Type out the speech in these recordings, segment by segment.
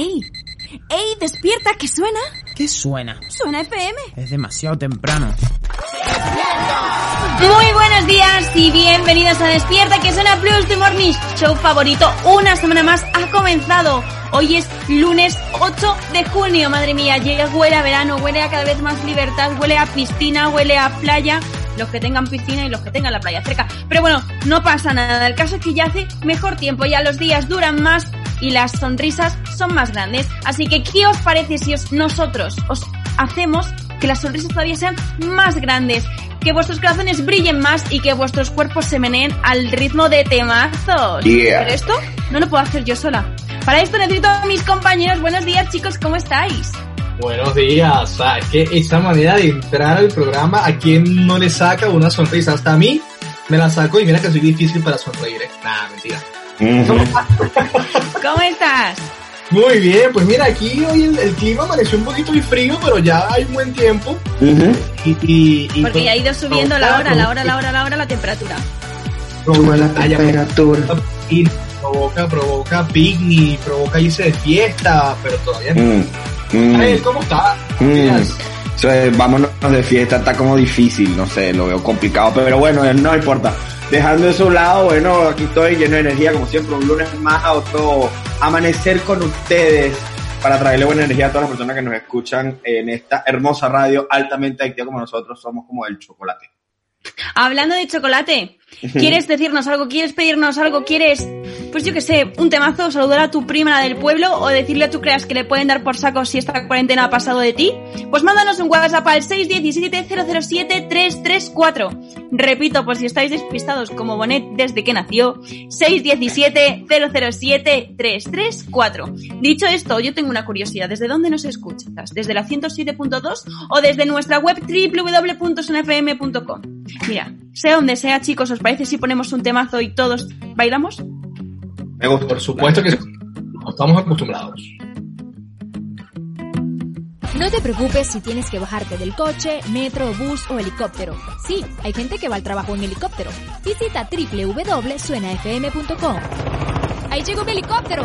¡Ey! ¡Ey! ¡Despierta! ¿Qué suena? ¿Qué suena? Suena FM. Es demasiado temprano. Muy buenos días y bienvenidos a Despierta, que suena Plus de Morning Show favorito. Una semana más ha comenzado. Hoy es lunes 8 de junio, madre mía, llega, huele a verano, huele a cada vez más libertad, huele a piscina, huele a playa, los que tengan piscina y los que tengan la playa cerca. Pero bueno, no pasa nada, el caso es que ya hace mejor tiempo, ya los días duran más y las sonrisas son más grandes. Así que, ¿qué os parece si os, nosotros os hacemos que las sonrisas todavía sean más grandes? Que vuestros corazones brillen más y que vuestros cuerpos se meneen al ritmo de temazos. Yeah. Pero esto no lo puedo hacer yo sola. Para esto necesito a mis compañeros. Buenos días, chicos, ¿cómo estáis? Buenos días. Ah, es que esta manera de entrar al programa, ¿a quién no le saca una sonrisa? Hasta a mí me la saco y mira que soy difícil para sonreír. ¿eh? Nah, mentira. ¿Cómo estás? Muy bien, pues mira, aquí hoy el, el clima amaneció un poquito muy frío, pero ya hay un buen tiempo. Y, y- y Porque pues, ya ha ido subiendo la hora, la hora, la hora, la hora, la temperatura. provoca la temperatura. y provoca, provoca picnic, provoca irse de fiesta, pero todavía no. Mm, mm, Ay, ¿Cómo está? mm. Días. Eso es, vámonos de fiesta, está como difícil, no sé, lo veo complicado, pero bueno, no importa. Dejando eso a un lado, bueno, aquí estoy lleno de energía, como siempre, un lunes más a otro amanecer con ustedes para traerle buena energía a todas las personas que nos escuchan en esta hermosa radio altamente activa como nosotros somos como el chocolate. Hablando de chocolate, ¿quieres decirnos algo? ¿Quieres pedirnos algo? ¿Quieres, pues yo que sé, un temazo, saludar a tu prima del pueblo o decirle a tu creas que le pueden dar por saco si esta cuarentena ha pasado de ti? Pues mándanos un WhatsApp al 617-007-334. Repito, por si estáis despistados como Bonet desde que nació, 617-007-334. Dicho esto, yo tengo una curiosidad. ¿Desde dónde nos escuchas? ¿Desde la 107.2 o desde nuestra web www.sonfm.com? Mira, sea donde sea, chicos, ¿os parece si ponemos un temazo y todos bailamos? Me gusta. Por supuesto que sí. estamos acostumbrados. No te preocupes si tienes que bajarte del coche, metro, bus o helicóptero. Sí, hay gente que va al trabajo en helicóptero. Visita www.suenafm.com. Ahí llegó mi helicóptero.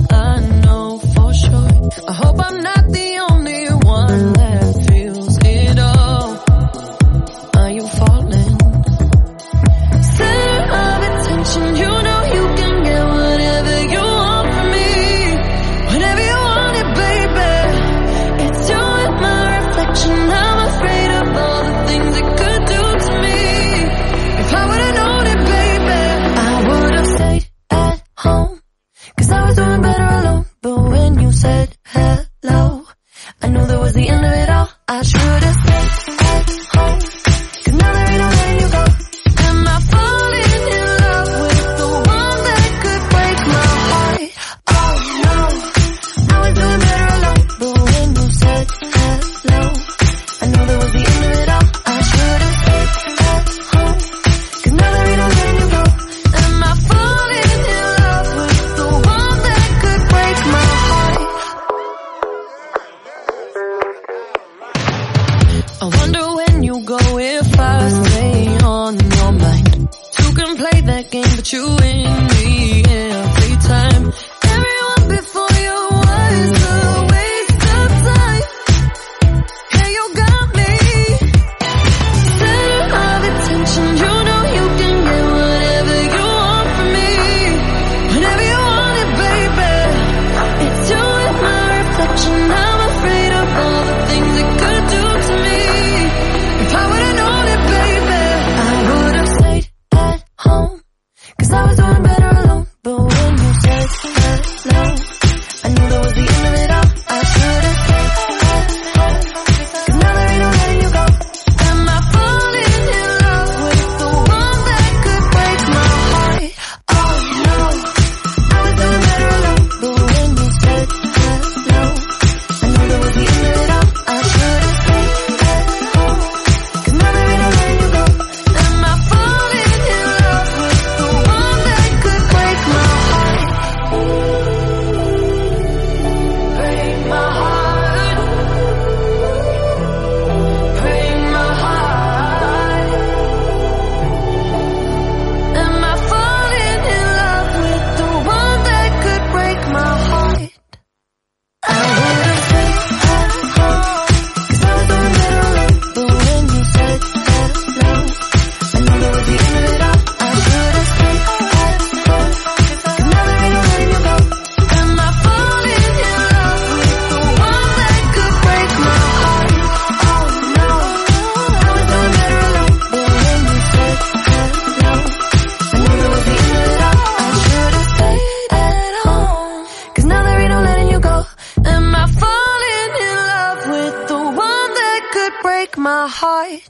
heart.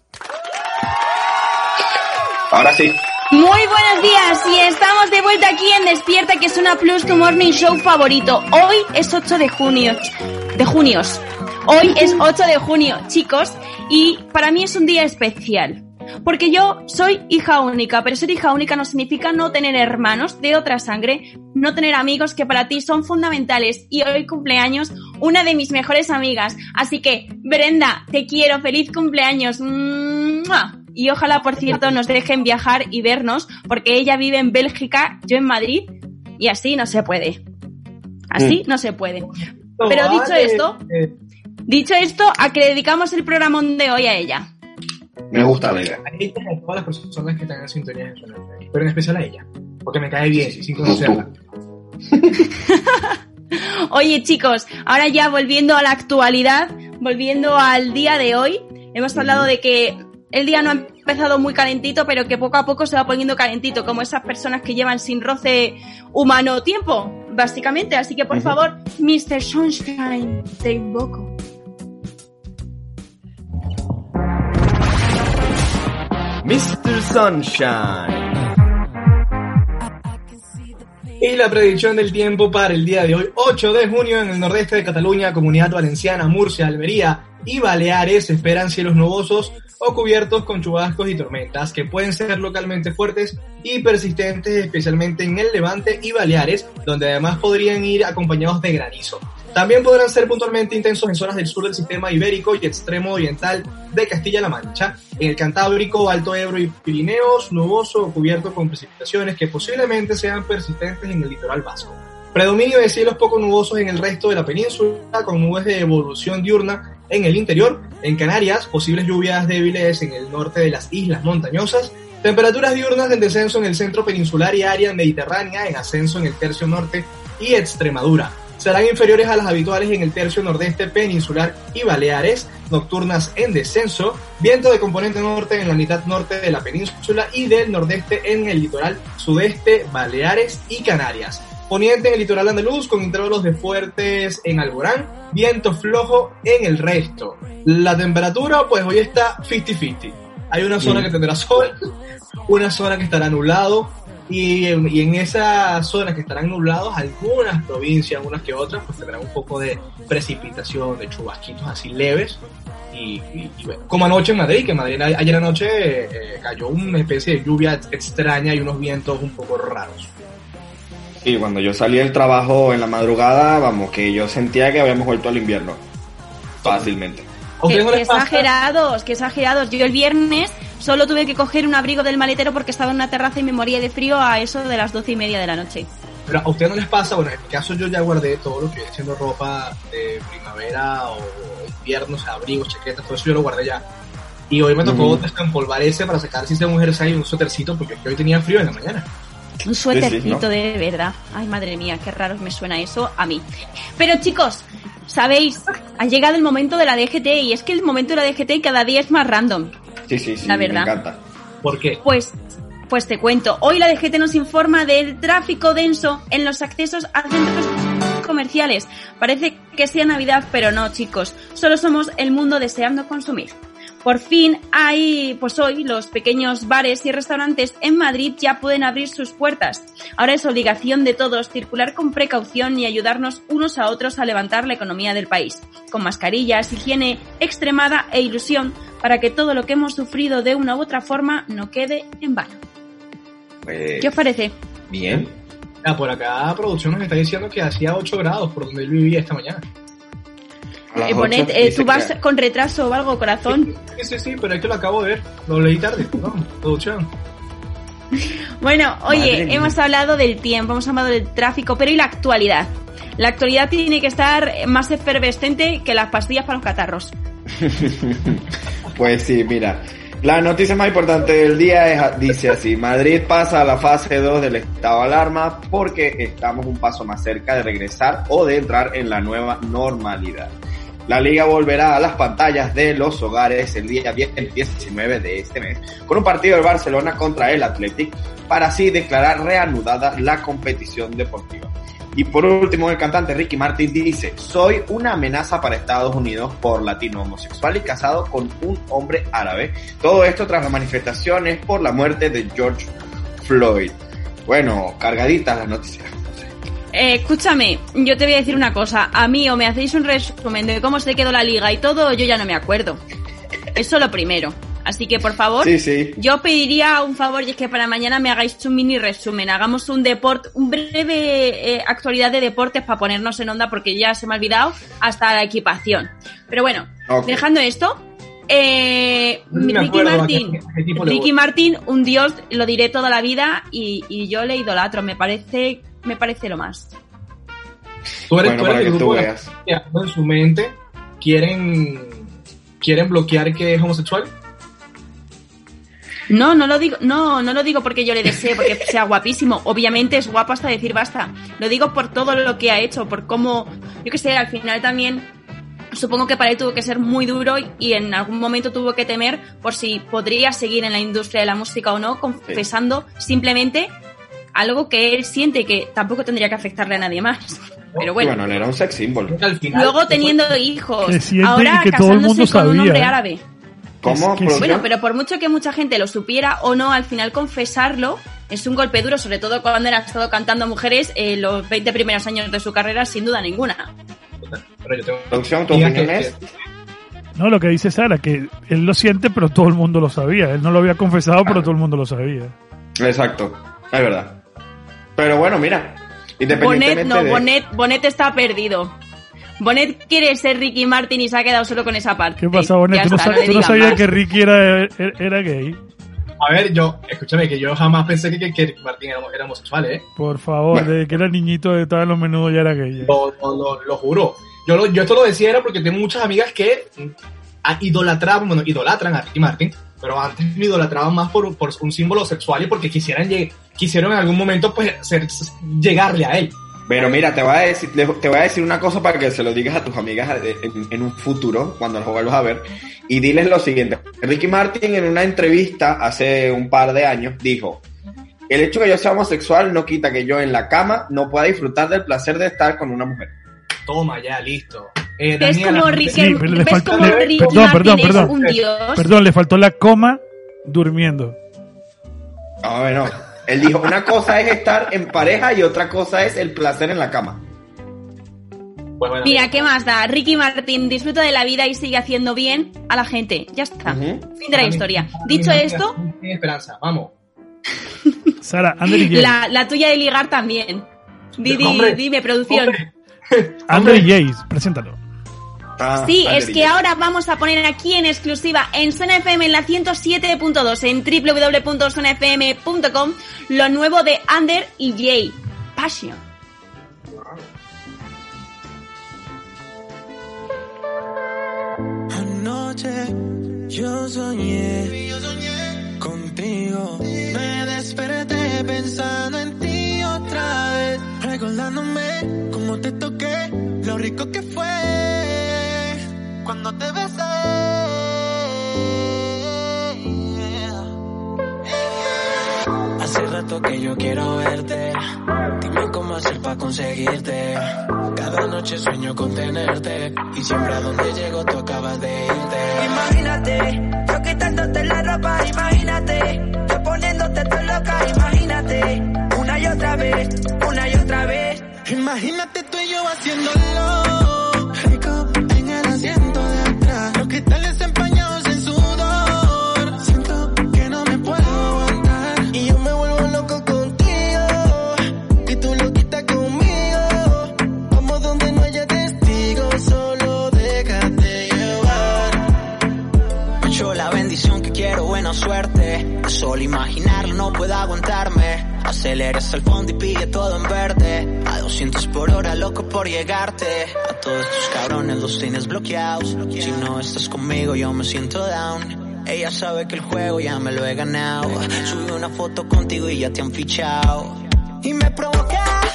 Ahora sí. Muy buenos días y estamos de vuelta aquí en Despierta, que es una Plus tu Morning Show favorito. Hoy es 8 de junio. De junios. Hoy es 8 de junio, chicos, y para mí es un día especial. Porque yo soy hija única, pero ser hija única no significa no tener hermanos de otra sangre, no tener amigos que para ti son fundamentales. Y hoy cumpleaños una de mis mejores amigas. Así que, Brenda, te quiero, feliz cumpleaños. ¡Mua! Y ojalá, por cierto, nos dejen viajar y vernos, porque ella vive en Bélgica, yo en Madrid, y así no se puede. Así no se puede. Pero dicho esto, eh, dicho esto, a que dedicamos el programa de hoy a ella. Me gusta la idea. a todas las personas que están en sintonía de pero en especial a ella, porque me cae bien, sin conocerla. Oye, chicos, ahora ya volviendo a la actualidad, volviendo al día de hoy, hemos hablado de que el día no ha empezado muy calentito, pero que poco a poco se va poniendo calentito, como esas personas que llevan sin roce humano tiempo, básicamente. Así que, por favor, Mr. Sunshine, te invoco. Mr. Sunshine. Y la predicción del tiempo para el día de hoy, 8 de junio, en el nordeste de Cataluña, Comunidad Valenciana, Murcia, Almería y Baleares esperan cielos nubosos o cubiertos con chubascos y tormentas que pueden ser localmente fuertes y persistentes, especialmente en el Levante y Baleares, donde además podrían ir acompañados de granizo. También podrán ser puntualmente intensos en zonas del sur del sistema ibérico y extremo oriental de Castilla-La Mancha, en el Cantábrico, Alto Ebro y Pirineos, nuboso o cubierto con precipitaciones que posiblemente sean persistentes en el litoral vasco. Predominio de cielos poco nubosos en el resto de la península, con nubes de evolución diurna en el interior. En Canarias, posibles lluvias débiles en el norte de las islas montañosas. Temperaturas diurnas en descenso en el centro peninsular y área mediterránea, en ascenso en el tercio norte y Extremadura. Serán inferiores a las habituales en el tercio nordeste peninsular y Baleares, nocturnas en descenso, viento de componente norte en la mitad norte de la península y del nordeste en el litoral sudeste, Baleares y Canarias. Poniente en el litoral andaluz con intervalos de fuertes en Alborán, viento flojo en el resto. La temperatura, pues hoy está 50-50. Hay una zona que tendrá sol, una zona que estará nublado, y en, y en esas zonas que estarán nublados, algunas provincias, algunas que otras, pues tendrán un poco de precipitación, de chubasquitos así leves. Y, y- y bueno, como anoche en Madrid, que en Madrid a- ayer anoche eh, cayó una especie de lluvia extraña y unos vientos un poco raros. Sí, cuando yo salí del trabajo en la madrugada, vamos, que yo sentía que habíamos vuelto al invierno. Fácilmente. ¿A ustedes Que, no que les pasa? exagerados, que exagerados. Yo el viernes solo tuve que coger un abrigo del maletero porque estaba en una terraza y me moría de frío a eso de las doce y media de la noche. Pero a ustedes no les pasa, bueno, en mi caso yo ya guardé todo lo que viene siendo ropa de primavera o invierno, o sea, abrigos, chaquetas, todo eso yo lo guardé ya. Y hoy me tocó desempolvar ese para sacar si sea un jersey y un suétercito porque hoy tenía frío en la mañana. Un suétercito ¿no? de verdad. Ay, madre mía, qué raro me suena eso a mí. Pero chicos, sabéis, ha llegado el momento de la DGT y es que el momento de la DGT cada día es más random. Sí, sí, sí, La me verdad. encanta. ¿Por qué? Pues, pues te cuento. Hoy la DGT nos informa del tráfico denso en los accesos a centros comerciales. Parece que sea Navidad, pero no, chicos. Solo somos el mundo deseando consumir. Por fin hay, pues hoy, los pequeños bares y restaurantes en Madrid ya pueden abrir sus puertas. Ahora es obligación de todos circular con precaución y ayudarnos unos a otros a levantar la economía del país. Con mascarillas, higiene extremada e ilusión para que todo lo que hemos sufrido de una u otra forma no quede en vano. Pues, ¿Qué os parece? bien. Ah, por acá producción nos está diciendo que hacía 8 grados por donde él vivía esta mañana. Las Eh, poned, eh, tú vas que- con retraso o algo, corazón. Sí, sí, sí, pero es que lo acabo de ver. Lo leí tarde. No, producción. Bueno, Madre oye, mía. hemos hablado del tiempo, hemos hablado del tráfico, pero ¿y la actualidad? La actualidad tiene que estar más efervescente que las pastillas para los catarros. Pues sí, mira. La noticia más importante del día es, dice así, Madrid pasa a la fase 2 del estado de alarma porque estamos un paso más cerca de regresar o de entrar en la nueva normalidad. La liga volverá a las pantallas de los hogares el día 10 el 19 de este mes con un partido del Barcelona contra el Athletic para así declarar reanudada la competición deportiva. Y por último, el cantante Ricky Martin dice, soy una amenaza para Estados Unidos por latino homosexual y casado con un hombre árabe. Todo esto tras las manifestaciones por la muerte de George Floyd. Bueno, cargaditas las noticias. Eh, escúchame, yo te voy a decir una cosa. A mí o me hacéis un resumen de cómo se quedó la liga y todo, yo ya no me acuerdo. Eso lo primero. Así que, por favor, Sí, sí. yo pediría un favor y es que para mañana me hagáis un mini resumen. Hagamos un deporte, un breve eh, actualidad de deportes para ponernos en onda porque ya se me ha olvidado hasta la equipación. Pero bueno, dejando esto, eh, No Ricky le Ricky. Martin, un dios, lo diré toda la vida y, y yo le idolatro. Me parece, me parece lo más. Tú eres, Bueno, tú eres para del que tú grupo de veas. que en su mente quieren quieren bloquear que es homosexual. No, no lo digo, no, no lo digo porque yo le desee, porque sea guapísimo. Obviamente es guapo hasta decir basta. Lo digo por todo lo que ha hecho, por cómo, yo que sé, al final también supongo que para él tuvo que ser muy duro y en algún momento tuvo que temer por si podría seguir en la industria de la música o no, confesando simplemente algo que él siente que tampoco tendría que afectarle a nadie más. Pero bueno, bueno, él era un sex symbol. Al final, luego teniendo hijos, Que ahora y que todo el mundo casándose con un hombre ¿eh? árabe. ¿Cómo? Bueno, pero por mucho que mucha gente lo supiera o no, al final confesarlo es un golpe duro, sobre todo cuando él ha estado cantando a mujeres en los 20 primeros años de su carrera, sin duda ninguna. Producción, ¿tu opinión es? No, lo que dice Sara, que él lo siente, pero todo el mundo lo sabía. Él no lo había confesado, pero todo el mundo lo sabía. Exacto, es verdad. Pero bueno, mira, Bonet, independientemente no, de... Bonet, Bonet está perdido. Bonet quiere ser Ricky Martin y se ha quedado solo con esa parte. ¿Qué pasa, Bonet? Ya ¿Tú no, está, tú no sabías más. que Ricky era, era, era gay? A ver, yo, escúchame, que yo jamás pensé que, que, que Martín era, era homosexual, ¿eh? Por favor, desde que era niñito, estaba en los menudos, ya era gay. Lo, lo, lo- lo juro. Yo, lo- yo esto lo decía era porque tengo muchas amigas que mm, idolatraban, bueno, idolatran a Ricky Martin, pero antes lo idolatraban más por, por un símbolo sexual y porque quisieran lleg- quisieron en algún momento pues ser, llegarle a él. Pero mira, te voy, a decir, te voy a decir una cosa para que se lo digas a tus amigas en, en un futuro, cuando las vuelvas a ver, y diles lo siguiente. Ricky Martin en una entrevista hace un par de años dijo, el hecho que yo sea homosexual no quita que yo en la cama no pueda disfrutar del placer de estar con una mujer. Toma, ya, listo. Eh, ¿Ves Daniela, como Ricky, perdón, perdón, perdón. un dios? Perdón, le faltó la coma durmiendo. Ah, bueno, él dijo, una cosa es estar en pareja y otra cosa es el placer en la cama. pues bueno, Mira, ¿qué más da? Ricky Martin disfruta de la vida y sigue haciendo bien a la gente. Ya está. Fin de la historia. Dicho esto, esperanza, vamos. Sara, Ander y Jace. la, la tuya de ligar también. Di- di- Hombre, dime, producción. hombre. Ander y Jace, preséntalo. Ah, Sí, es que ahora vamos a poner aquí en exclusiva en Zona FM en la 107.2 en www.zonafm.com lo nuevo de Under y Jay. Passion. Anoche yo soñé, contigo. Me desperté pensando en ti otra vez, recordándome cómo te toqué, lo rico que fue cuando te besé. Hace rato que yo quiero verte. Dime cómo hacer para conseguirte. Cada noche sueño con tenerte. Y siempre a donde llego tú acabas de irte. Imagínate, yo quitándote la ropa, imagínate, yo poniéndote tan loca, imagínate, una y otra vez, una y otra vez. Imagínate tú y yo haciéndolo. Solo imaginarlo no puedo aguantarme. Aceleres al fondo y pide todo en verde. A 200 por hora, loco por llegarte. A todos tus cabrones los tienes bloqueados. Si no estás conmigo, yo me siento down. Ella sabe que el juego ya me lo he ganado. Subí una foto contigo y ya te han fichado. Y me provoca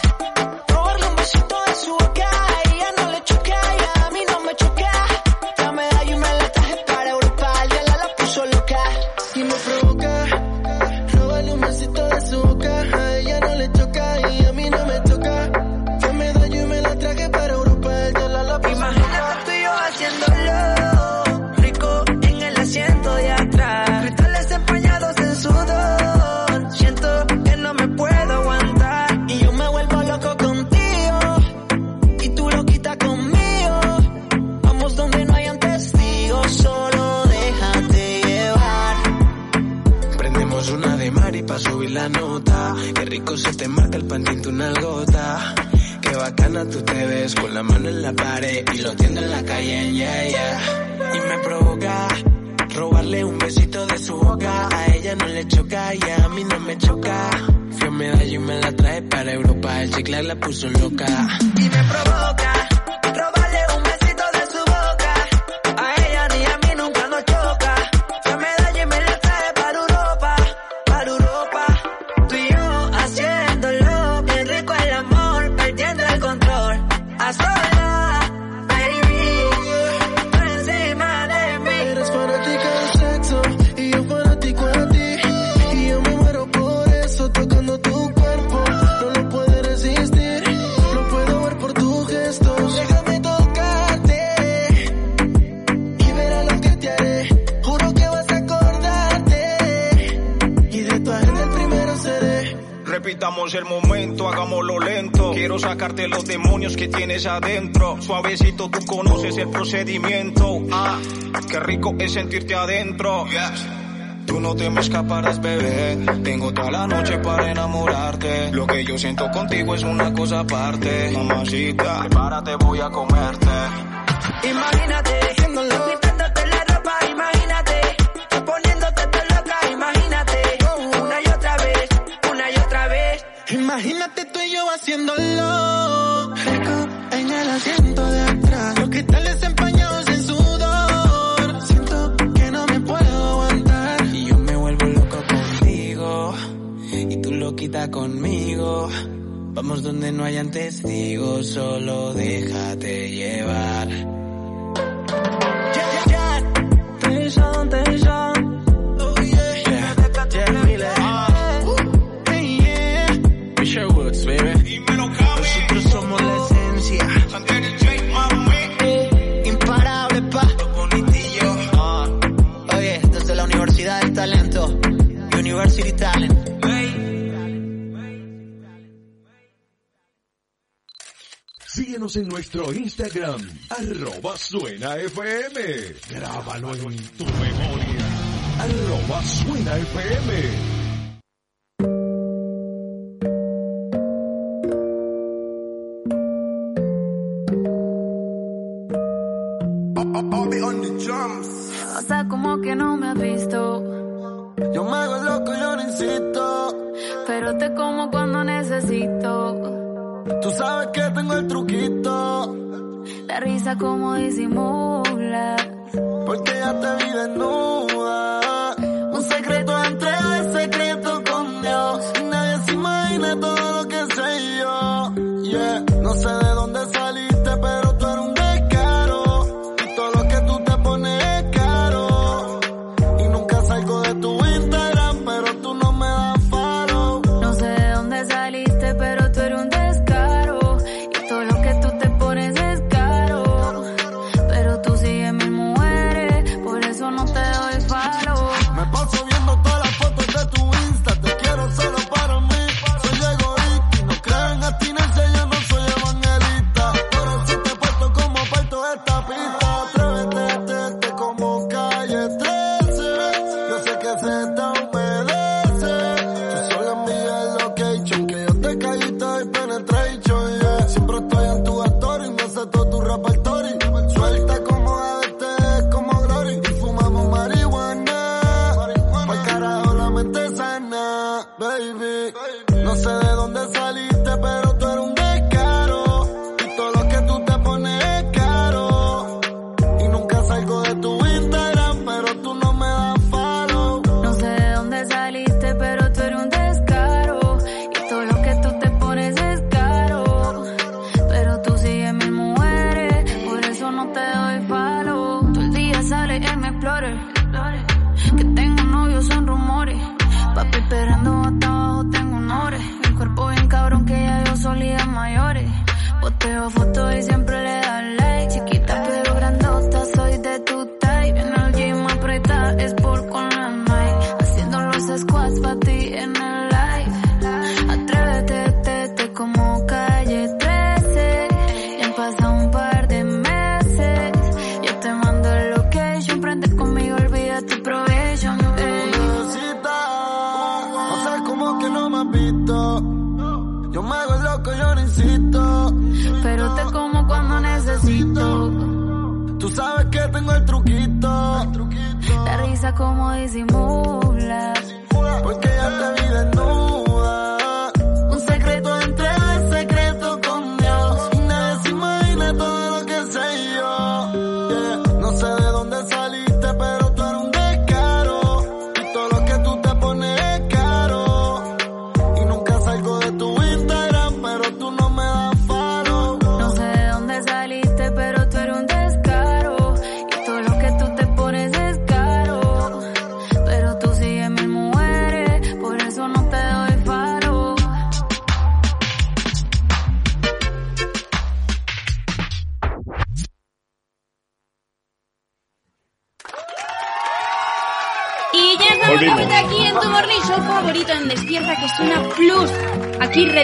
se te marca el pantinto una gota. Qué bacana tú te ves con la mano en la pared y lo tiendo en la calle, yeah, yeah. Y me provoca robarle un besito de su boca. A ella no le choca y a mí no me choca. Fui a medallo y me la trae para Europa. El chiclar la puso loca. Y me provoca adentro. Suavecito, tú conoces el procedimiento. Ah, qué rico es sentirte adentro. Yes. Tú no te me escaparás, bebé. Tengo toda la noche para enamorarte. Lo que yo siento contigo es una cosa aparte. Mamacita, prepárate, voy a comerte. Imagínate This. En nuestro Instagram, arroba suena FM. Grábalo en tu memoria. Arroba suena FM. Pasa como que no me has visto. Yo me hago loco, yo no insisto. Pero te como cuando necesito sabes que tengo el truquito. La risa como disimula. Porque ya te vi desnuda. Un secreto entre el secreto con Dios. Nadie se imagina todo lo que sé yo. Yeah, no sé de dónde Pero te como cuando necesito. Tú sabes que tengo el truquito. La risa como disimulas. Porque ya te vi desnuda.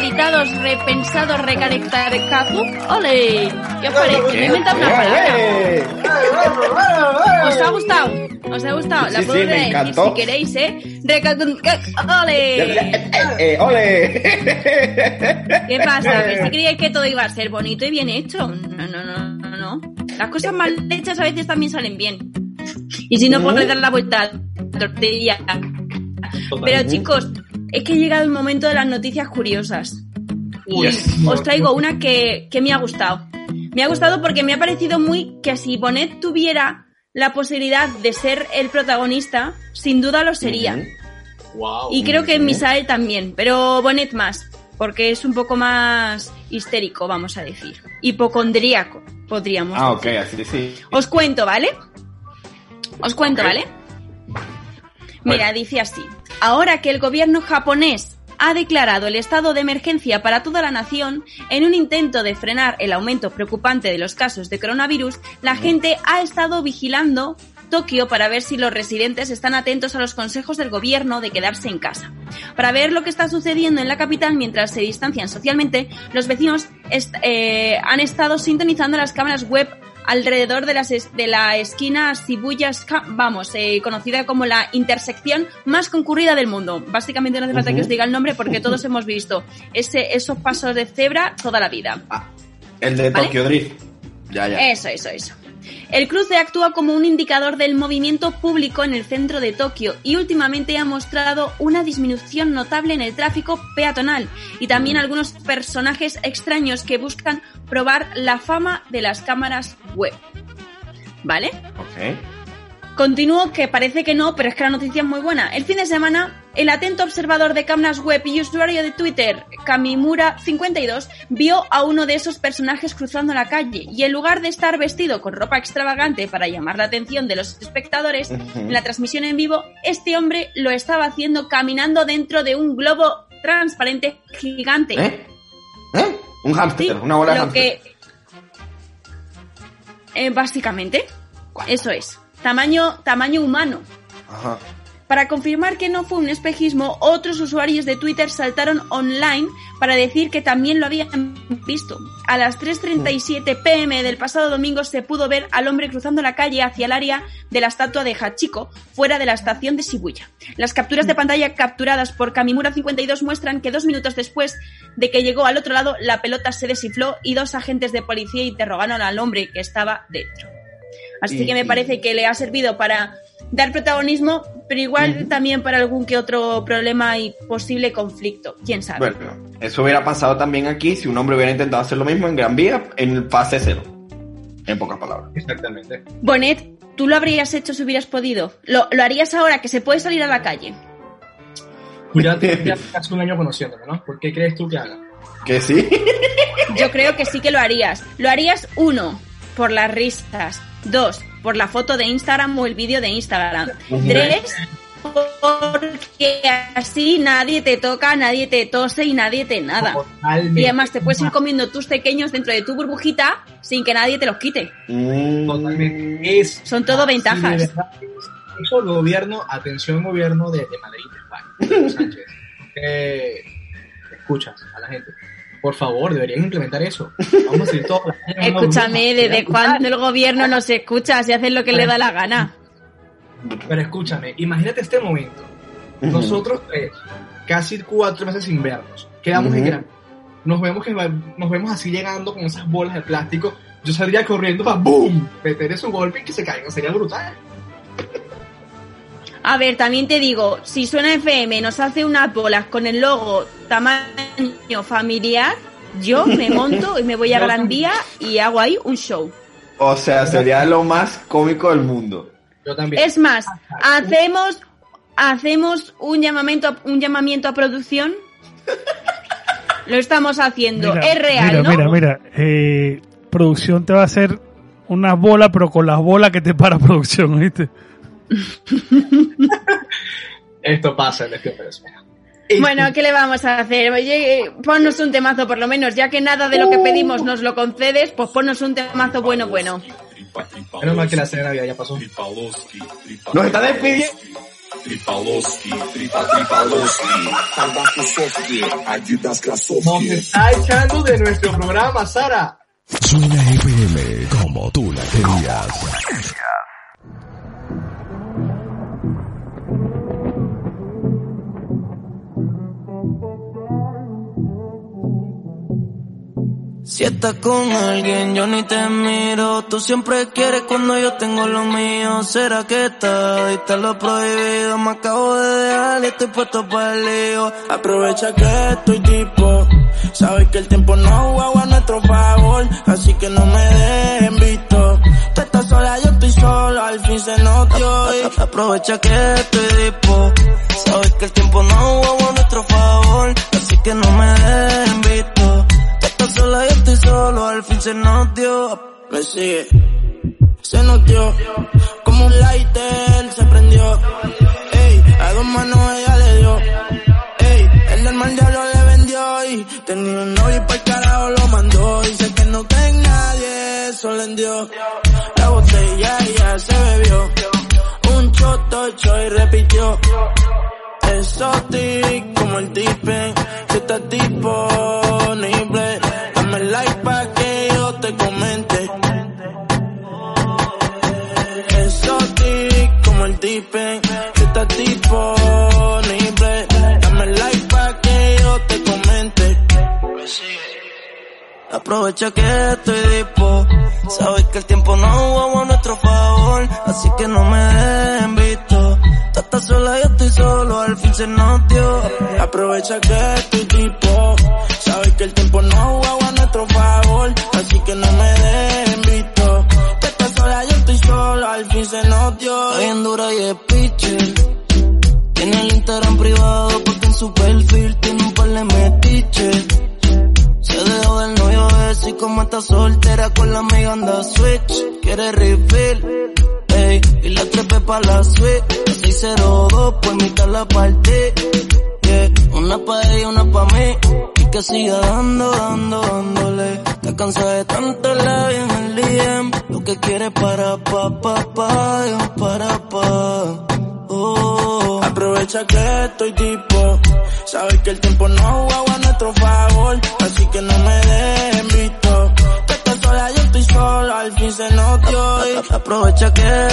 Reeditados, repensados, recarectarecazu. ¡Ole! ¿Qué os parece? Me he inventado una palabra. ¿Os ha gustado? ¿Os ha gustado? La Sí, puedo sí, me decir si queréis, ¿eh? ¡Ole! Eh, ¡Ole! ¿Qué pasa? ¿Que si creíais que todo iba a ser bonito y bien hecho? No, no, no, no, no. Las cosas mal hechas a veces también salen bien. Y si no, pues le dar la vuelta a la tortilla. Pero chicos, es que ha llegado el momento de las noticias curiosas. Y Yes. os traigo una que, que me ha gustado. Me ha gustado porque me ha parecido muy que si Bonet tuviera la posibilidad de ser el protagonista, sin duda lo sería. Wow. Y creo que Misael también, pero Bonet más, porque es un poco más histérico, vamos a decir. Hipocondríaco, podríamos Ah, decir. ok, así sí. Os cuento, ¿vale? Os cuento. ¿vale? Mira, dice así. Ahora que el gobierno japonés ha declarado el estado de emergencia para toda la nación, en un intento de frenar el aumento preocupante de los casos de coronavirus, la gente ha estado vigilando Tokio para ver si los residentes están atentos a los consejos del gobierno de quedarse en casa. Para ver lo que está sucediendo en la capital mientras se distancian socialmente, los vecinos est- eh, han estado sintonizando las cámaras web alrededor de, las es- de la esquina Shibuya, Ska- vamos, eh, conocida como la intersección más concurrida del mundo. Básicamente no hace falta que os diga el nombre porque todos hemos visto ese, esos pasos de cebra toda la vida. El de ¿Vale? Tokyo Drift. Ya, ya. Eso, eso, eso. El cruce actúa como un indicador del movimiento público en el centro de Tokio y últimamente ha mostrado una disminución notable en el tráfico peatonal y también algunos personajes extraños que buscan probar la fama de las cámaras web. ¿Vale? Continúo que parece que no, pero es que la noticia es muy buena. El fin de semana, el atento observador de cámaras web y usuario de Twitter, Kamimura52, vio a uno de esos personajes cruzando la calle y en lugar de estar vestido con ropa extravagante para llamar la atención de los espectadores, en la transmisión en vivo, este hombre lo estaba haciendo caminando dentro de un globo transparente gigante. ¿Eh? ¿Eh? Un hámster, Sí, una bola de lo hámster. que eh, básicamente eso es tamaño tamaño humano Ajá. para confirmar que no fue un espejismo otros usuarios de Twitter saltaron online para decir que también lo habían visto a las 3:37 pm del pasado domingo se pudo ver al hombre cruzando la calle hacia el área de la estatua de Hachiko fuera de la estación de Shibuya las capturas de pantalla capturadas por Kamimura 52 muestran que dos minutos después de que llegó al otro lado, la pelota se desinfló y dos agentes de policía interrogaron al hombre que estaba dentro. Así Y- que me y- parece que le ha servido para dar protagonismo, pero igual también para algún que otro problema y posible conflicto. ¿Quién sabe? Bueno, eso hubiera pasado también aquí si un hombre hubiera intentado hacer lo mismo en Gran Vía en fase cero. En pocas palabras. Exactamente. Bonet, ¿tú lo habrías hecho si hubieras podido? ¿Lo, lo harías ahora que se puede salir a la calle? Ya, ya casi un año conociéndome, ¿no? ¿Por qué crees tú que haga? Que sí. Yo creo que sí que lo harías. Lo harías, uno, por las risas. Dos, por la foto de Instagram o el vídeo de Instagram. Tres, porque así nadie te toca, nadie te tose y nadie te nada. Totalmente. Y además te puedes ir comiendo tus pequeños dentro de tu burbujita sin que nadie te los quite. Mm, Totalmente. Es Son todo ventajas. Eso el gobierno, atención gobierno de, de Madrid, de España, Sánchez. que escuchas a la gente. Por favor, deberían implementar eso. Vamos a ir todos. Escúchame, ¿desde cuándo el gobierno nos escucha si hacen lo que le da la gana? Pero escúchame, imagínate este momento. Nosotros tres, casi cuatro meses sin vernos. Quedamos en Ujú. Gran nos vemos que va- nos vemos así llegando con esas bolas de plástico, yo saldría corriendo para ¡boom! meter ese golpe y que se caigan, sería brutal. A ver, también te digo, si Suena FM nos hace unas bolas con el logo tamaño familiar, yo me monto y me voy a Gran Vía y hago ahí un show. O sea, sería lo más cómico del mundo. Yo también. Es más, hacemos hacemos un llamamiento a- un llamamiento a producción. Lo estamos haciendo, Mira, es real, mira, ¿no? mira, mira. eh, producción te va a hacer una bola, pero con las bolas que te para producción, ¿viste? Esto pasa en que Suena. Bueno, ¿qué le vamos a hacer? Oye, ponnos un temazo por lo menos, ya que nada de lo que pedimos nos lo concedes, pues ponnos un temazo bueno, bueno. Menos mal que la cena de Navidad ya pasó. Nos está despidiendo. Nos está echando de nuestro programa, Sara. Suena FM como tú la querías. Si estás con alguien, yo ni te miro. Tú siempre quieres cuando yo tengo lo mío. ¿Será que está? Diste lo prohibido. Me acabo de dejar y estoy puesto para el lío. Aprovecha que estoy tipo. Sabes que el tiempo no juega a nuestro favor. Así que no me dejen visto. Tú estás sola, yo estoy solo. Al fin se notó. y Aprovecha que estoy tipo. Sabes que el tiempo no juega a nuestro favor. Así que no me dejen visto. Estás sola, yo estoy solo, al fin se nos. Me sigue, se nos. Como un lighter se prendió. Ey, a dos manos ella le dio. Ey, el del mal diablo le vendió. Y tenía un novio y para el carajo lo mandó. Dice que no ten nadie, eso le dio. La botella ya se bebió. Un choto y repitió. Exotic como el tipen, si estás disponible, te comente. Exotic como el tipen, si estás disponible, dame like pa' que yo te comente. Aprovecha que estoy dispo. Sabes que el tiempo no jugó a nuestro favor. Así que no me dejen visto. Tú estás sola, yo estoy solo. Al fin se nos dio. Aprovecha que siga dando, dando, dándole. Te cansa de tanto la en el DM. Lo que quiere para pa, pa, pa, para pa. Oh. Aprovecha que estoy tipo. Sabes que el tiempo no jugaba a nuestro favor. Así que no me dejen visto. Tú estás sola, yo estoy solo. Al fin se nos dio. Aprovecha que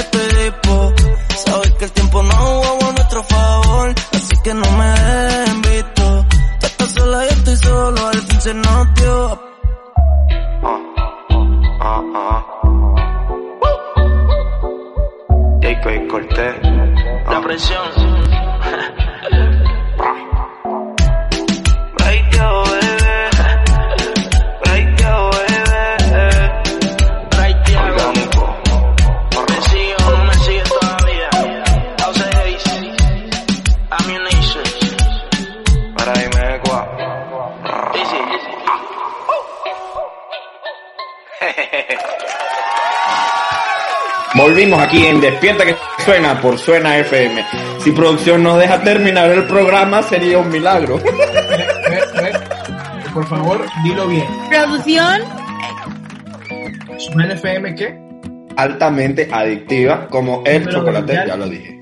Aquí en Despierta que suena por Suena FM. Si producción nos deja terminar el programa sería un milagro. Por favor, dilo bien. Producción, ¿Suena FM qué? Altamente adictiva como el Número chocolate, ya lo dije.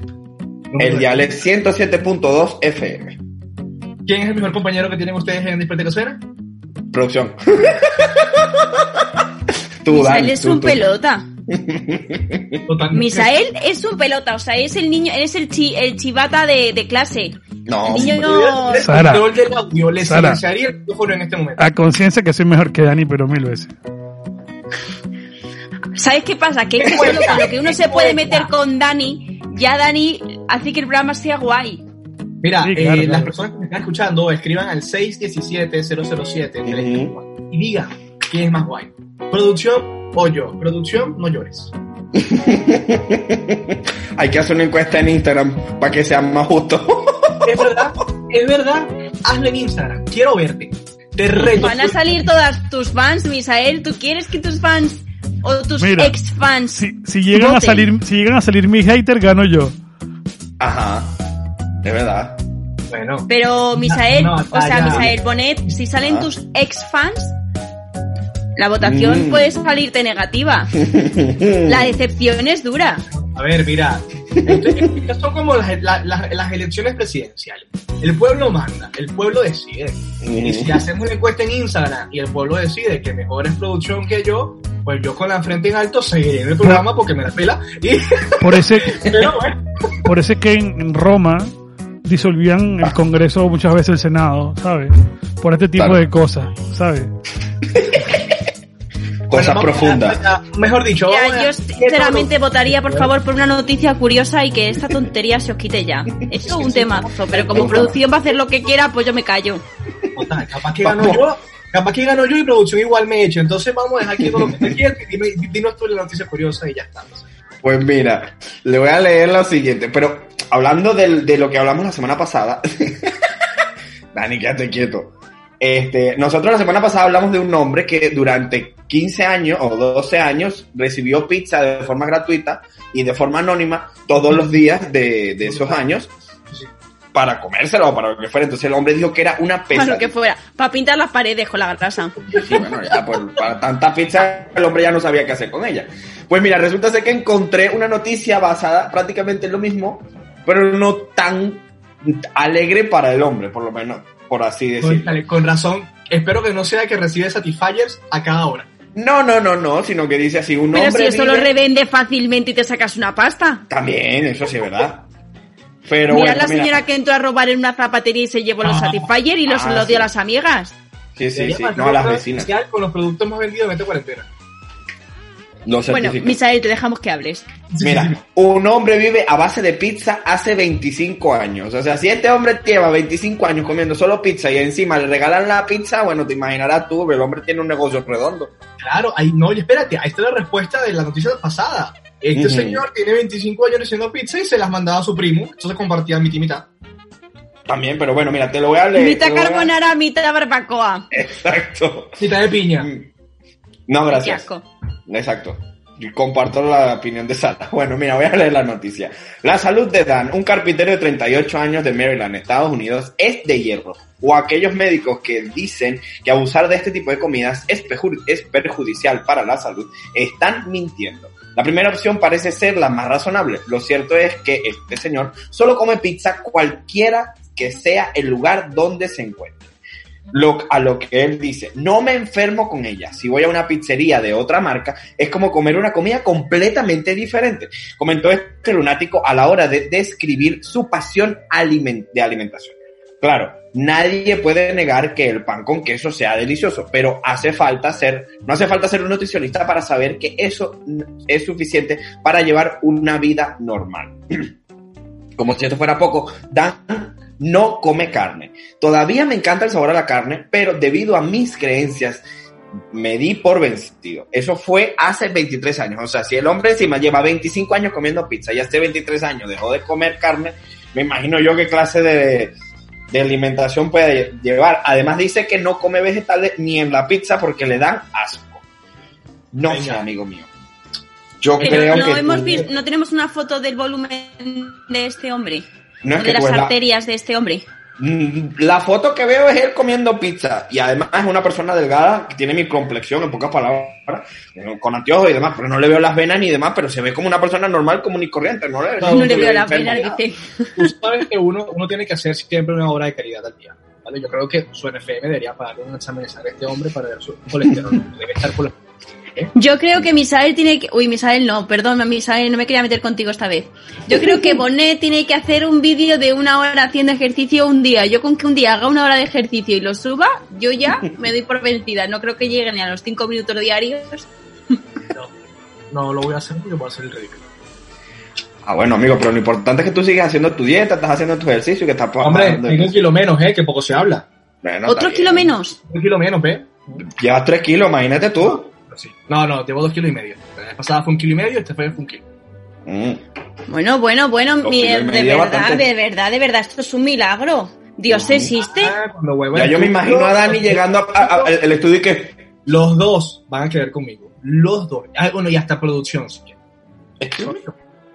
El dial es 107.2 FM. ¿Quién es el mejor compañero que tienen ustedes en Despierta que Suena? Producción. Tú, tú, un tú. pelota. Totalmente. Misael es un pelota, o sea, es el niño, es el, chi- el chivata de, de clase. No, Niño, el del audio, le Sara. el en este momento. A conciencia que soy mejor que Dani, pero mil veces. ¿Sabes qué pasa? Que es que solo con lo que uno se puede meter con Dani, ya Dani hace que el programa sea guay. Mira, Sí, eh, claro, las personas que me están escuchando, escriban al 617-007 y digan quién es más guay. Producción o yo. Producción, no llores. Hay que hacer una encuesta en Instagram para que sea más justo. Es verdad, es verdad. Hazlo en Instagram. Quiero verte. Te reto. Van a salir todas tus fans, Misael. ¿Tú quieres que tus fans o tus Mira, ex fans Si, si llegan a salir, si llegan a salir mis haters, gano yo. Ajá. Es verdad. Bueno. Pero Misael, no, o sea. Misael Bonet, si salen Ah. tus ex fans, la votación Mm. puede salirte negativa. La decepción es dura. A ver, mira. Esto, estas son como las, la- la- las elecciones presidenciales. El pueblo manda, el pueblo decide. Y si hacemos una encuesta en Instagram y el pueblo decide que mejor es producción que yo, pues yo con la frente en alto seguiré en el programa porque me la pela. Y, Por ese, pero bueno, por ese que en en Roma disolvían el Congreso, muchas veces el Senado, ¿sabes? Por este tipo Claro. de cosas, ¿sabes? Cosas vamos a- profundas. a- mejor dicho, Mira, vamos a- yo sinceramente votaría, por favor, por una noticia curiosa y que esta tontería se os quite ya. Esto es un temazo, pero como producción va a hacer lo que quiera, pues yo me callo. Capaz que gano yo, capaz que gano yo y producción igual me eche. Entonces vamos a dejar aquí con lo que te quieras y dime- dinos tú la noticia curiosa y ya está. Pues mira, le voy a leer lo siguiente, pero hablando del- de lo que hablamos la semana pasada, Dani, quédate quieto. Este, nosotros la semana pasada hablamos de un hombre que durante 15 años o 12 años recibió pizza de forma gratuita y de forma anónima todos los días de, de esos años para comérselo o para lo que fuera. Entonces el hombre dijo que era una Para pesadilla. lo que fuera. Para pintar las paredes con la grasa. Sí, bueno, ya por, para tanta pizza el hombre ya no sabía qué hacer con ella. Pues mira, resulta ser que encontré una noticia basada prácticamente en lo mismo, pero no tan alegre para el hombre, por lo menos, por así decirlo. Dale, con razón. Espero que no sea que recibe Satisfyers a cada hora. No, no, no, no, sino que dice así, un Pero hombre si eso lo vive- revende fácilmente y te sacas una pasta. También, eso sí es verdad. Pero mira bueno, la mira. señora que entró a robar en una zapatería y se llevó los Ah. Satisfyer y los, Ah, los sí. dio a las amigas. Sí, sí, sí, no a las vecinas. Con los productos más vendidos en esta cuarentena. Lo Bueno. Misael, te dejamos que hables. Mira, un hombre vive a base de pizza hace 25 años. O sea, si este hombre lleva 25 años comiendo solo pizza y encima le regalan la pizza, bueno, te imaginarás tú, el hombre tiene un negocio redondo. Claro, ahí no, y espérate, ahí está la respuesta de la noticia pasada. Este señor tiene 25 años haciendo pizza y se las mandaba a su primo, entonces compartían mitad y mitad. También, pero bueno, mira, te lo voy a leer. mitad a- carbonara, mitad barbacoa. Exacto. Mitad de piña. No, gracias. Exacto. Comparto la opinión de Sara. Bueno, mira, voy a leer la noticia. La salud de Dan, un carpintero de 38 años de Maryland, Estados Unidos, es de hierro. O aquellos médicos que dicen que abusar de este tipo de comidas es, es perjudicial para la salud, están mintiendo. La primera opción parece ser la más razonable. Lo cierto es que este señor solo come pizza cualquiera que sea el lugar donde se encuentre lo, a lo que él dice, no me enfermo con ella. Si voy a una pizzería de otra marca, es como comer una comida completamente diferente. Comentó este lunático a la hora de describir su pasión aliment- de alimentación. Claro, nadie puede negar que el pan con queso sea delicioso, pero hace falta ser, no hace falta ser un nutricionista para saber que eso es suficiente para llevar una vida normal. Como si esto fuera poco, Dan no come carne. Todavía me encanta el sabor a la carne, pero debido a mis creencias me di por vencido. Eso fue hace 23 años. O sea, si el hombre encima lleva 25 años comiendo pizza y hace 23 años dejó de comer carne, me imagino yo qué clase de, de alimentación puede llevar. Además dice que no come vegetales ni en la pizza porque le dan asco. No sé, amigo mío. Yo Pero creo no, que... hemos tú- vis- no tenemos una foto del volumen de este hombre. No es o que de las arterias de este hombre. Mm, La foto que veo es él comiendo pizza y además es una persona delgada que tiene mi complexión, en pocas palabras, con anteojos y demás, pero no le veo las venas ni demás, pero se ve como una persona normal, común y corriente, no le, No, no le veo las venas, dice. Tú sabes que uno, uno tiene que hacer siempre una obra de caridad al día. ¿vale? Yo creo que su NFM debería pagarle un examen de sangre a este hombre para ver su colesterol. Debe estar por Yo creo que Misael tiene que... Uy, Misael no, perdón, Misael, no me quería meter contigo esta vez. Yo creo que Bonet tiene que hacer un vídeo de una hora haciendo ejercicio un día. Yo con que un día haga una hora de ejercicio y lo suba, yo ya me doy por vencida. No creo que llegue ni a los cinco minutos diarios. No lo voy a hacer porque voy a hacer el ridículo. Ah, bueno, amigo, pero lo importante es que tú sigas haciendo tu dieta, estás haciendo tu ejercicio, que estás Hombre, tengo un kilo menos, ¿eh? Que poco se habla. Bueno, ¿Otro kilo menos? Un kilo menos, ¿eh? Llevas tres kilos, imagínate tú. Sí. No, no, llevo dos kilos y medio. La vez pasada fue un kilo y medio, este fue un kilo. Mm. Bueno, bueno, bueno, Dos de verdad, bastante. de verdad, de verdad, esto es un milagro. Dios existe. Ah, Ya yo me imagino a Dani llegando al estudio y que... Los dos van a quedar conmigo. Los dos. Ah, bueno, y hasta producción, si quieres.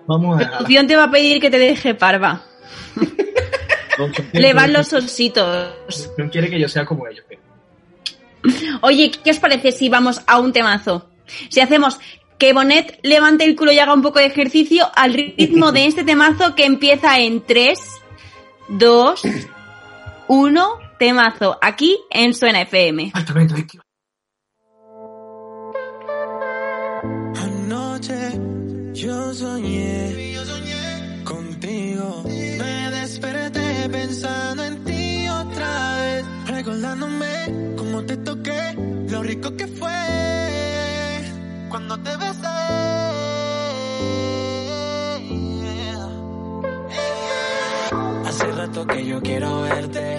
Vamos a. Producción te va a pedir que te deje parva. Le van los ositos. Producción quiere que yo sea como ellos. Oye, ¿qué os parece si vamos a un temazo? Si hacemos que Bonet levante el culo y haga un poco de ejercicio al ritmo de este temazo que empieza en 3, 2, 1, temazo, aquí en Suena FM. Cuando te besé. Hace rato que yo quiero verte.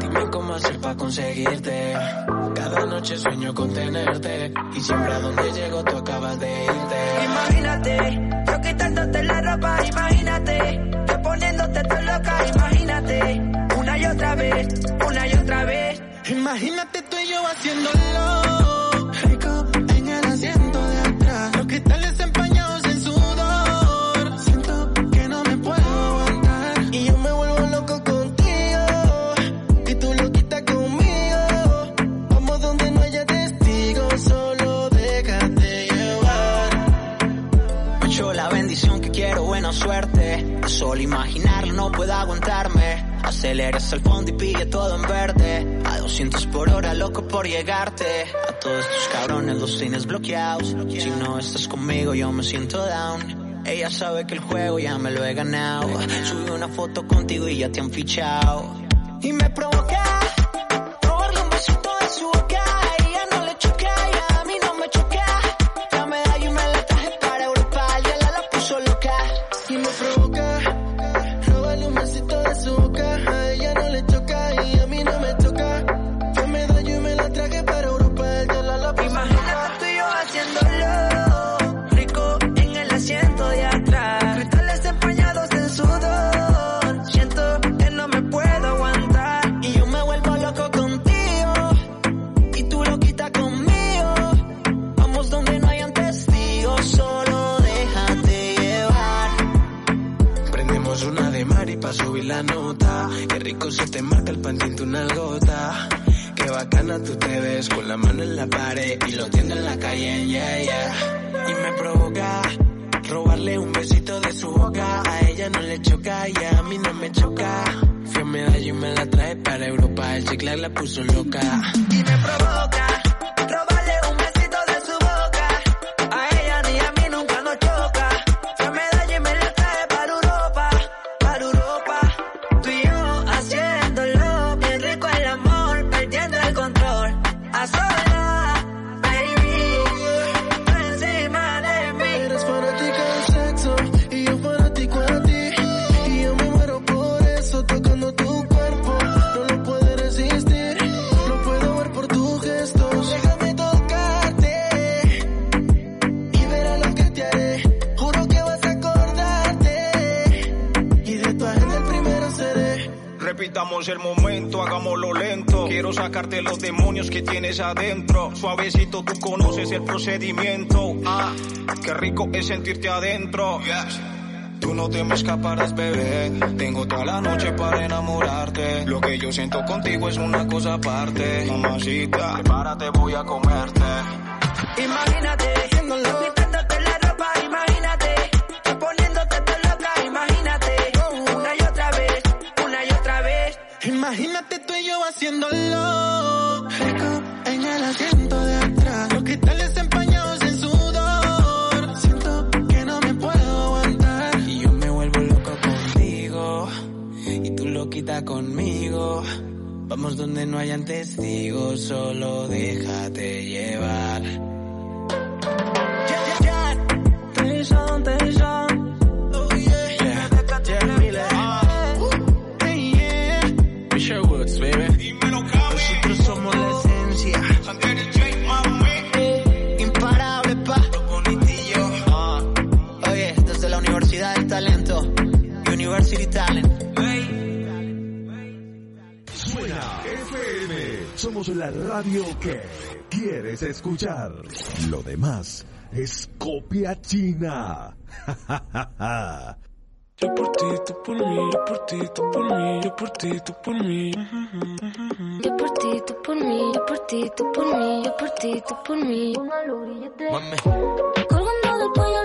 Dime cómo hacer para conseguirte. Cada noche sueño con tenerte. Y siempre a donde llego tú acabas de irte. Imagínate, yo quitándote la ropa, imagínate, yo poniéndote todo loca, imagínate, una y otra vez, una y otra vez. Imagínate tú y yo haciéndolo Solo imaginarlo no puedo aguantarme. Aceleras al fondo y pide todo en verde. A 200 por hora, loco por llegarte. A todos estos cabrones los tienes bloqueados. Si no estás conmigo, yo me siento down. Ella sabe que el juego ya me lo he ganado. Subí una foto contigo y ya te han fichado. Y me provoca y lo tiendo en la calle, yeah, yeah. Y me provoca robarle un besito de su boca. A ella no le choca y a mí no me choca. Fui a medalla y me la traje para Europa. El chicle la puso loca. Y me provoca hagámoslo lento. Quiero sacarte los demonios que tienes adentro. Suavecito, tú conoces el procedimiento. Ah, qué rico es sentirte adentro. Tú no te me escaparás, bebé. Tengo toda la noche para enamorarte. Lo que yo siento contigo es una cosa aparte. Mamacita, prepárate, voy a comerte. Imagínate, haciéndolo. Rico en el asiento de atrás. Los cristales empañados en sudor. Siento que no me puedo aguantar. Y yo me vuelvo loco contigo. Y tú lo quitas conmigo. Vamos donde no hayan testigos, solo déjate llevar. La radio que quieres escuchar. Lo demás es copia china. yo por ti, tú por mí, yo por ti, tú por mí, yo por ti, tú por mí. Yo por ti, tú por mí, yo por ti, tú por mí, yo por ti, tú por mí. Colgando del cuello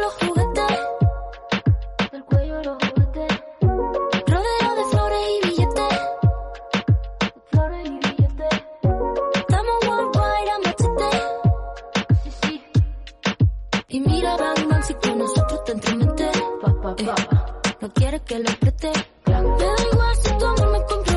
si que nosotros te entrenete. Eh, no quieres que lo apriete. Te da igual si tu amor me compra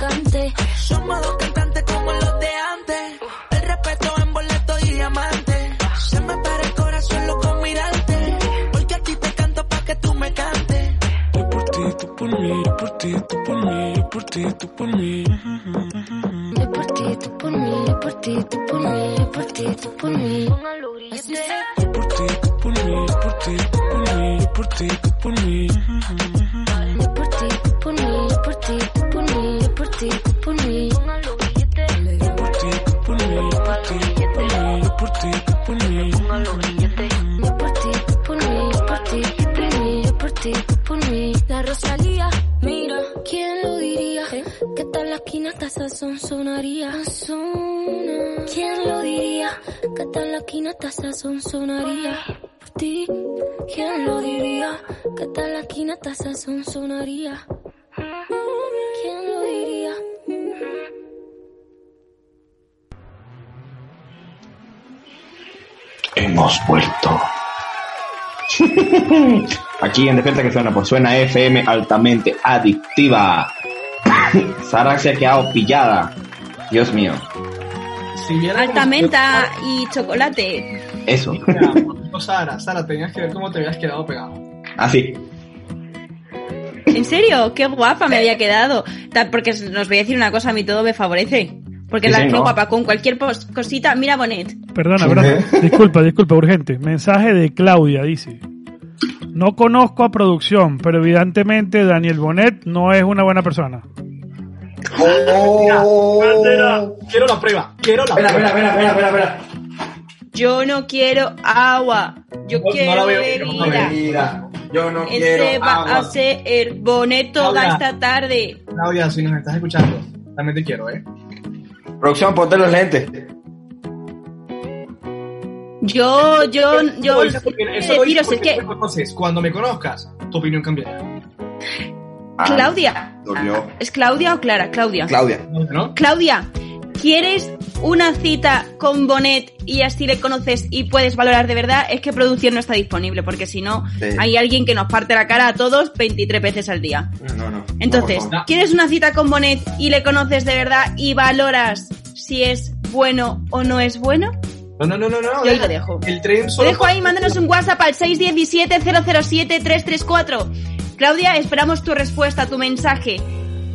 come hemos vuelto. Aquí en Despierta que suena, pues suena FM altamente adictiva. Sara se ha quedado pillada. Dios mío. Si altamente y chocolate. Eso. Sara, Sara, tenías que ver cómo te habías quedado pegada. Ah, Así. ¿En serio? Qué guapa me había quedado. Porque os voy a decir una cosa, a mí todo me favorece. Porque la no. guapa con cualquier cosita, mira Bonet. Perdona, perdona. disculpa, disculpa, urgente. Mensaje de Claudia, dice. No conozco a producción, pero evidentemente Daniel Bonet no es una buena persona. Oh. Quiero la prueba, quiero la prueba. Espera, espera, espera, espera, espera. Yo no quiero agua, yo no, quiero no bebida. Yo no, yo no Él quiero se va a hacer el bonet toda Claudia, esta tarde. Claudia, si nos estás escuchando, también te quiero, ¿eh? Producción, ponte los lentes. Yo, yo, yo. Eso, eso es cuando me conozcas, tu opinión cambiará. Claudia. Ah, ¿Es Claudia o Clara? Claudia. Claudia. Claudia. ¿Quieres una cita con Bonet y así le conoces y puedes valorar de verdad? Es que producción no está disponible, porque si no, Sí. hay alguien que nos parte la cara a todos 23 veces al día. No, no. Entonces, No. ¿quieres una cita con Bonet y le conoces de verdad y valoras si es bueno o no es bueno? No, no, no, no, no. Yo ahí lo dejo. El tren solo. dejo ahí, mándanos un WhatsApp al 617-007-334. Claudia, esperamos tu respuesta, tu mensaje.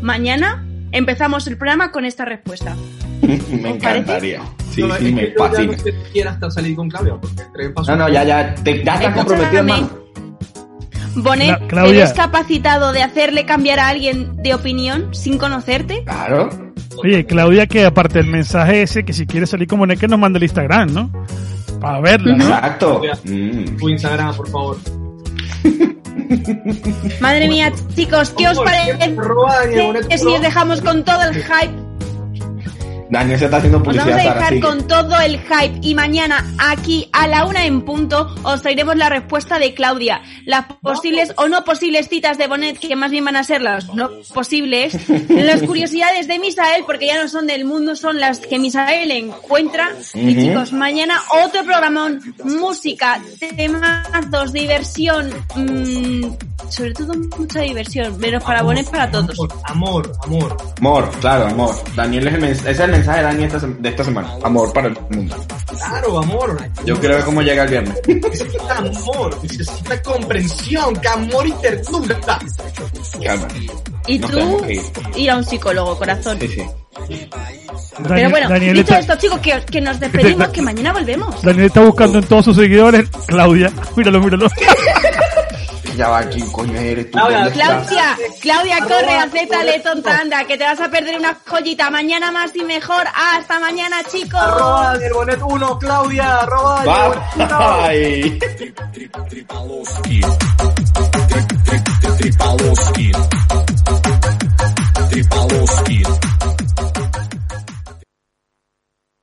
Mañana empezamos el programa con esta respuesta. Me encantaría. Sí, No, sí, es me fascina. no sé si quiera hasta salir con Claudia, porque el pasó. No, no, ya, ya. Te, ya estás comprometido, hermano. Bonet, Cla- Claudia. ¿eres capacitado de hacerle cambiar a alguien de opinión sin conocerte? Claro. Oye, Claudia, que aparte del mensaje ese, que si quiere salir como Bonet, que nos mande el Instagram, ¿no? Para verla, ¿no? Exacto. Claudia, Mm. Tu Instagram, por favor. Madre mía, chicos, ¿qué os parece que si os dejamos con todo el hype? Daniel se está haciendo Os vamos publicidad, a Sara. dejar sigue. con todo el hype y mañana aquí a la una en punto os traeremos la respuesta de Claudia. Las posibles o no posibles citas de Bonet, que más bien van a ser las no posibles. Las curiosidades de Misael, porque ya no son del mundo, son las que Misael encuentra. Y Ujú. chicos, mañana otro programón, música, temazos, diversión, mm, sobre todo mucha diversión, menos para Bonet, para todos. Amor, amor. Amor, claro, amor. Daniel es el, es el mensaje de Dani esta de esta semana. Amor para el mundo. Claro, amor. Yo quiero ver cómo llega el viernes. Necesita amor, necesita comprensión, que amor y ternura. Calma. Y Nos tú, que ir. a un psicólogo, corazón. Sí, sí. Pero Daniel- bueno, Daniel dicho está, esto, chicos, que, que nos despedimos, que mañana volvemos. Daniel está buscando en todos sus seguidores. Claudia, míralo, míralo. Ya va, ¿quién coño eres tú? Ahora, Claudia, Claudia, corre, acéptale, tontanda, que te vas a perder una joyita. Mañana más y mejor. Hasta mañana, chicos. Arroba Nerbonet 1, Claudia, arroba Bye. Nerbonet 1.